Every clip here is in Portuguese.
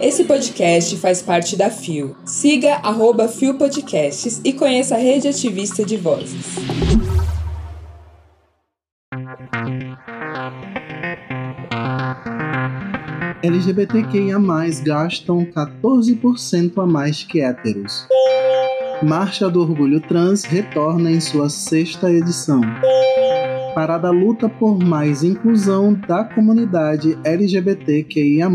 Esse podcast faz parte da FIO. Siga arroba FIO Podcasts e conheça a rede ativista de vozes. LGBTQIA+, gastam 14% a mais que héteros. Marcha do Orgulho Trans retorna em sua sexta edição. Parada luta por mais inclusão da comunidade LGBTQIA+.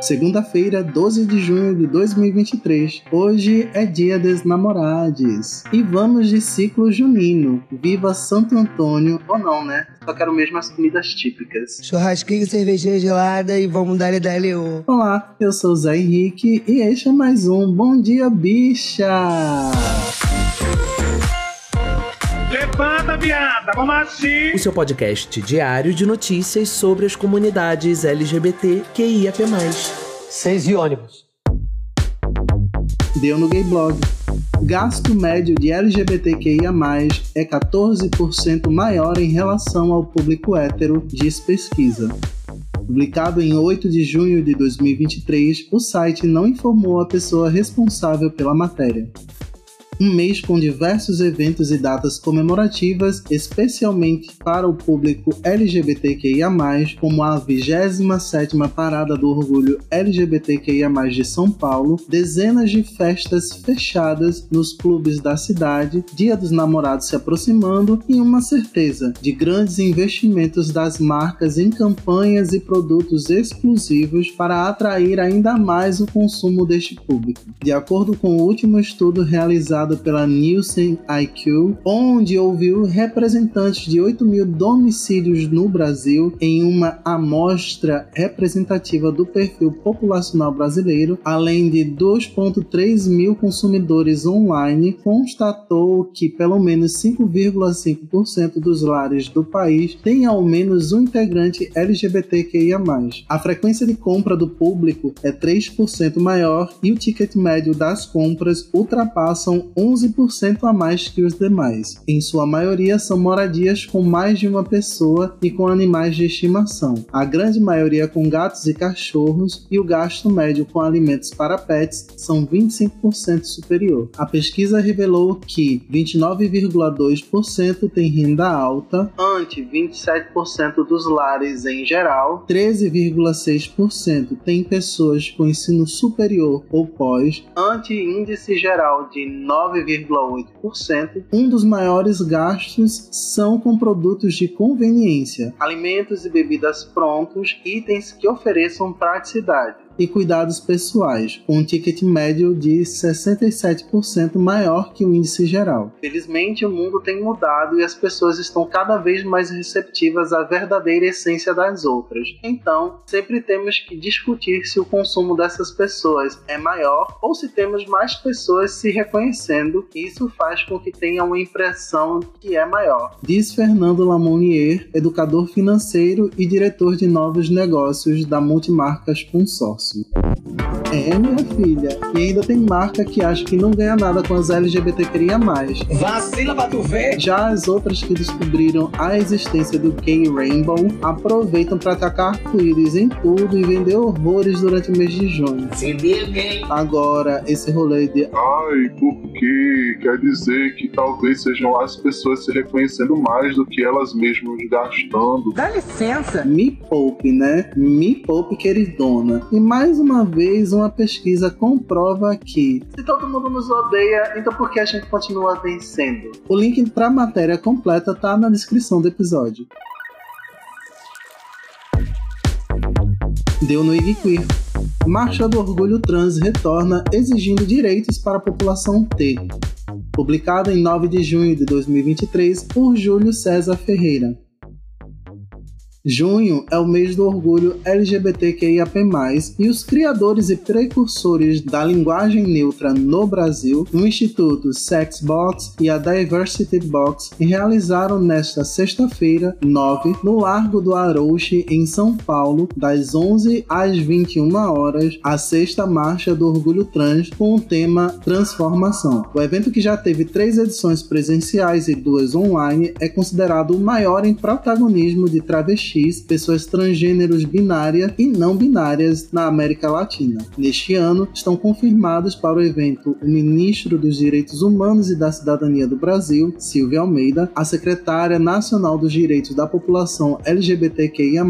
Segunda-feira, 12 de junho de 2023. Hoje é dia dos namorados. E vamos de ciclo junino. Viva Santo Antônio, ou não, né? Só quero mesmo as comidas típicas. Churrasquinho, cervejinha gelada e vamos dar da LU. Olá, eu sou o Zé Henrique e este é mais um Bom Dia Bicha! Assim! O seu podcast diário de notícias sobre as comunidades LGBT QIAP+. Seis e ônibus. Deu no Gay Blog. Gasto médio de LGBTQIA+, é 14% maior em relação ao público hétero, diz pesquisa. Publicado em 8 de junho de 2023, o site não informou a pessoa responsável pela matéria um mês com diversos eventos e datas comemorativas, especialmente para o público LGBTQIA+, como a 27ª Parada do Orgulho LGBTQIA+, de São Paulo, dezenas de festas fechadas nos clubes da cidade, Dia dos Namorados se aproximando e uma certeza de grandes investimentos das marcas em campanhas e produtos exclusivos para atrair ainda mais o consumo deste público. De acordo com o último estudo realizado pela Nielsen IQ, onde ouviu representantes de 8 mil domicílios no Brasil em uma amostra representativa do perfil populacional brasileiro, além de 2,3 mil consumidores online, constatou que pelo menos 5,5% dos lares do país têm ao menos um integrante LGBTQIA+. A frequência de compra do público é 3% maior e o ticket médio das compras ultrapassam 11% a mais que os demais. Em sua maioria são moradias com mais de uma pessoa e com animais de estimação. A grande maioria com gatos e cachorros e o gasto médio com alimentos para pets são 25% superior. A pesquisa revelou que 29,2% tem renda alta, ante 27% dos lares em geral, 13,6% tem pessoas com ensino superior ou pós, ante índice geral de 9 9,8%. Um dos maiores gastos são com produtos de conveniência, alimentos e bebidas prontos, itens que ofereçam praticidade e cuidados pessoais, com um ticket médio de 67% maior que o índice geral. Felizmente, o mundo tem mudado e as pessoas estão cada vez mais receptivas à verdadeira essência das outras. Então, sempre temos que discutir se o consumo dessas pessoas é maior ou se temos mais pessoas se reconhecendo, e isso faz com que tenha uma impressão que é maior. Diz Fernando Lamonier, educador financeiro e diretor de novos negócios da Multimarcas Consórcio. É, minha filha. E ainda tem marca que acha que não ganha nada com as LGBT queria mais. Vacila pra tu ver! Já as outras que descobriram a existência do Gay Rainbow aproveitam para atacar arco-íris em tudo e vender horrores durante o mês de junho. Se liga, Agora, esse rolê de Ai, porque quer dizer que talvez sejam as pessoas se reconhecendo mais do que elas mesmas gastando. Dá licença! Me poupe, né? Me poupe, queridona. E mais uma vez, uma pesquisa comprova que se todo mundo nos odeia, então por que a gente continua vencendo? O link para a matéria completa tá na descrição do episódio. Deu no IG Queer. Marcha do Orgulho Trans retorna exigindo direitos para a população T. Publicado em 9 de junho de 2023 por Júlio César Ferreira. Junho é o mês do orgulho LGBTQIAP+, e os criadores e precursores da linguagem neutra no Brasil, o Instituto Sexbox e a Diversity Box, realizaram nesta sexta-feira, 9, no Largo do Arouche, em São Paulo, das 11 às 21 horas, a sexta marcha do orgulho trans com o tema Transformação. O evento que já teve três edições presenciais e duas online é considerado o maior em protagonismo de travesti pessoas transgêneros binárias e não binárias na América Latina. Neste ano, estão confirmados para o evento o ministro dos Direitos Humanos e da Cidadania do Brasil, Silvia Almeida, a secretária nacional dos Direitos da População LGBTQIA+,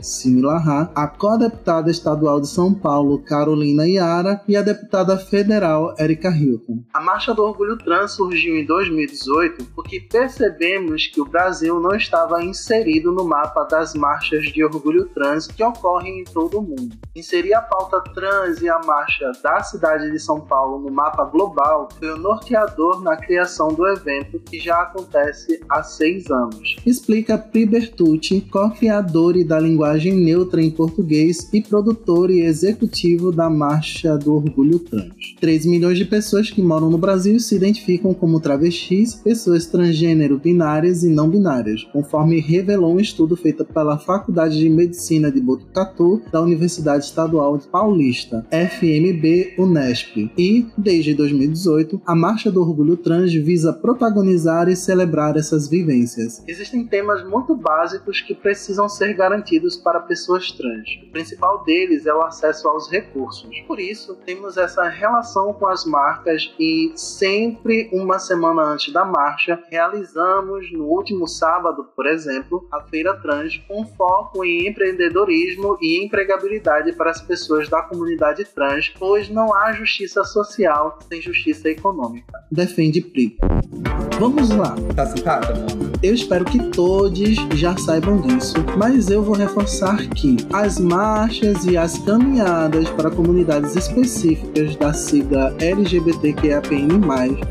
Similarra, a co-deputada estadual de São Paulo, Carolina Iara, e a deputada federal, Erika Hilton. A Marcha do Orgulho Trans surgiu em 2018 porque percebemos que o Brasil não estava inserido no mapa das marchas de orgulho trans que ocorrem em todo o mundo. Inserir a pauta trans e a marcha da cidade de São Paulo no mapa global foi o norteador na criação do evento que já acontece há seis anos. Explica Pri Bertucci, co-criador da linguagem neutra em português e produtor e executivo da Marcha do Orgulho Trans. 3 milhões de pessoas que moram no Brasil se identificam como travestis, pessoas transgênero binárias e não binárias, conforme revelou um estudo feito pela Faculdade de Medicina de Botucatu da Universidade Estadual de Paulista, FMB Unesp. E, desde 2018, a Marcha do Orgulho Trans visa protagonizar e celebrar essas vivências. Existem temas muito básicos que precisam ser garantidos para pessoas trans. O principal deles é o acesso aos recursos. Por isso, temos essa relação com as marcas e sempre uma semana antes da marcha realizamos no último sábado, por exemplo, a Feira Trans com foco em empreendedorismo e empregabilidade para as pessoas da comunidade trans, pois não há justiça social sem justiça econômica. Defende PRI. Vamos lá. Tá sentada, Eu espero que todos já saibam disso, mas eu vou reforçar que as marchas e as caminhadas para comunidades específicas da sigla LGBTQIAPN+,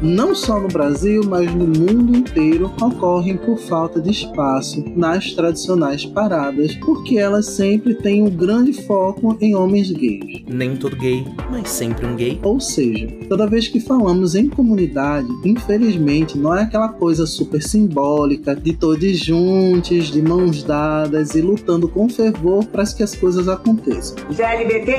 não só no Brasil, mas no mundo inteiro, ocorrem por falta de espaço nas tradicionais paradas, porque elas sempre têm um grande foco em homens gays. Nem todo gay, mas sempre um gay. Ou seja, toda vez que falamos em comunidade, infelizmente não é aquela coisa super simbólica de todos juntos, de mãos dadas e lutando com fervor para que as coisas aconteçam. GLBT,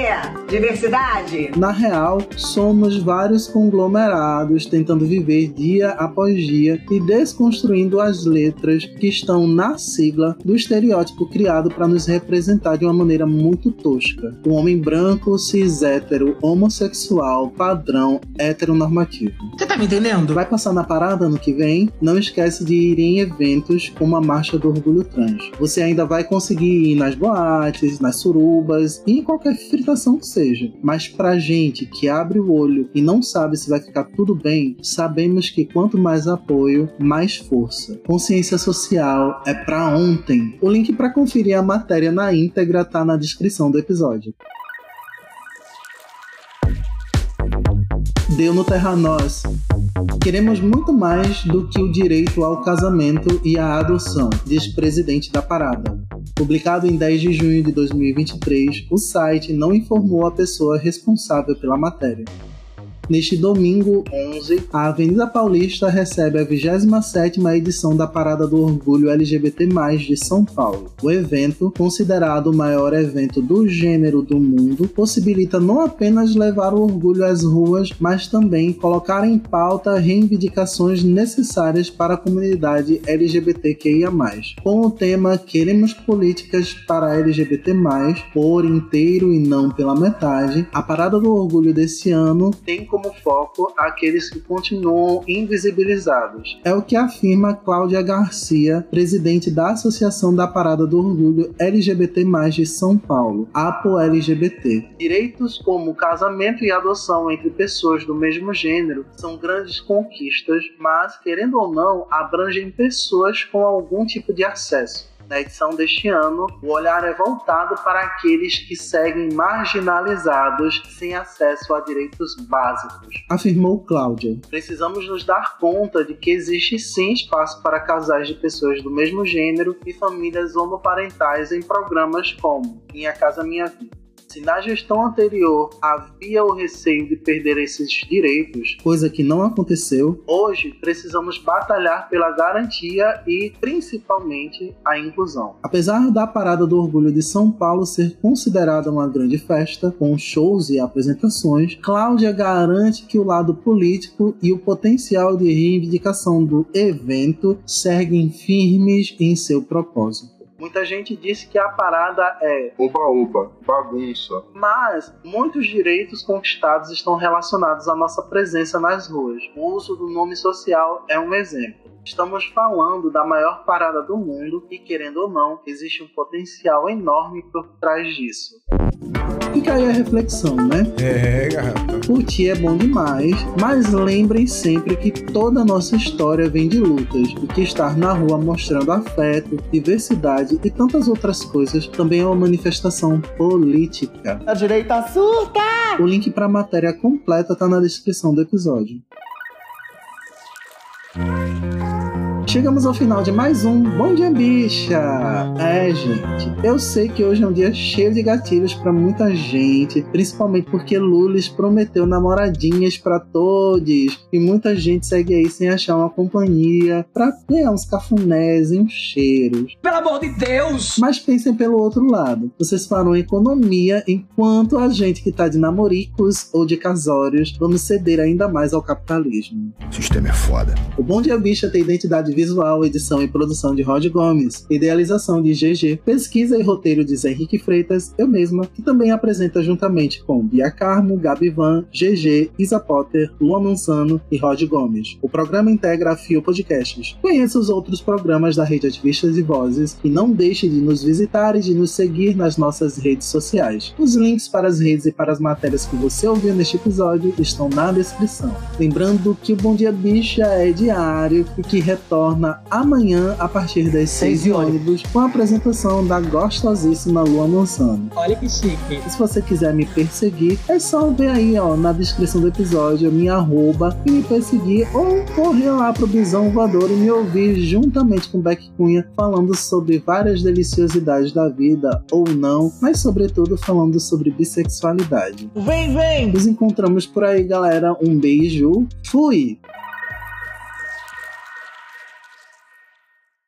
diversidade. Na real, somos vários conglomerados tentando viver dia após dia e desconstruindo as letras que estão na sigla do estereótipo criado para nos representar de uma maneira muito tosca. O homem branco, cis hétero, homossexual, padrão, heteronormativo. Você tá me entendendo? Vai passar na parada ano que vem? Não esquece de ir em eventos como a Marcha do Orgulho Trans. Você ainda vai conseguir ir nas boates, nas surubas e em qualquer fritação que seja. Mas pra gente que abre o olho e não sabe se vai ficar tudo bem, sabemos que quanto mais apoio, mais força. Consciência social é pra ontem. O link para conferir a matéria na íntegra tá na descrição do episódio. Deu no Terra Nós. Queremos muito mais do que o direito ao casamento e à adoção, diz presidente da parada. Publicado em 10 de junho de 2023, o site não informou a pessoa responsável pela matéria. Neste domingo 11, a Avenida Paulista recebe a 27ª edição da Parada do Orgulho LGBT+, de São Paulo. O evento, considerado o maior evento do gênero do mundo, possibilita não apenas levar o orgulho às ruas, mas também colocar em pauta reivindicações necessárias para a comunidade LGBTQIA+. Com o tema Queremos Políticas para LGBT+, por inteiro e não pela metade, a Parada do Orgulho desse ano tem como foco aqueles que continuam invisibilizados. É o que afirma Cláudia Garcia, presidente da Associação da Parada do Orgulho LGBT+, de São Paulo, APO LGBT. Direitos como casamento e adoção entre pessoas do mesmo gênero são grandes conquistas, mas, querendo ou não, abrangem pessoas com algum tipo de acesso. Na edição deste ano, o olhar é voltado para aqueles que seguem marginalizados sem acesso a direitos básicos, afirmou Cláudia. Precisamos nos dar conta de que existe sim espaço para casais de pessoas do mesmo gênero e famílias homoparentais em programas como Minha Casa Minha Vida. Se na gestão anterior havia o receio de perder esses direitos, coisa que não aconteceu, hoje precisamos batalhar pela garantia e principalmente a inclusão. Apesar da Parada do Orgulho de São Paulo ser considerada uma grande festa, com shows e apresentações, Cláudia garante que o lado político e o potencial de reivindicação do evento seguem firmes em seu propósito. Muita gente disse que a parada é oba-oba, bagunça. Mas muitos direitos conquistados estão relacionados à nossa presença nas ruas. O uso do nome social é um exemplo. Estamos falando da maior parada do mundo e, querendo ou não, existe um potencial enorme por trás disso. Fica aí a reflexão, né? É, garota. Curtir é bom demais, mas lembrem sempre que toda a nossa história vem de lutas e que estar na rua mostrando afeto, diversidade e tantas outras coisas também é uma manifestação política. A direita surta! O link para a matéria completa está na descrição do episódio. Chegamos ao final de mais um Bom Dia Bicha! É, gente, eu sei que hoje é um dia cheio de gatilhos para muita gente, principalmente porque Lulis prometeu namoradinhas para todos e muita gente segue aí sem achar uma companhia para ganhar uns cafunés e uns cheiros. Pelo amor de Deus! Mas pensem pelo outro lado, vocês farão economia enquanto a gente que tá de namoricos ou de casórios vamos ceder ainda mais ao capitalismo. O sistema é foda. O Bom Dia Bicha tem identidade visual, edição e produção de Rod Gomes, idealização de GG, pesquisa e roteiro de Zé Henrique Freitas, eu mesma, que também apresenta juntamente com Bia Carmo, Gabi Van, GG, Isa Potter, Luan Mansano e Rod Gomes. O programa integra a Fio Podcasts. Conheça os outros programas da Rede Ativistas e Vozes e não deixe de nos visitar e de nos seguir nas nossas redes sociais. Os links para as redes e para as matérias que você ouviu neste episódio estão na descrição. Lembrando que o Bom Dia Bicha é diário e que retorna amanhã a partir das 6 de ônibus com a apresentação da gostosíssima Lua Mansano. Olha que chique. E se você quiser me perseguir, é só ver aí ó, na descrição do episódio a minha arroba e me perseguir ou correr lá pro Bisão Voador e me ouvir juntamente com Beck Cunha falando sobre várias deliciosidades da vida ou não, mas sobretudo falando sobre bissexualidade. Vem, vem! Nos encontramos por aí, galera. Um beijo. Fui!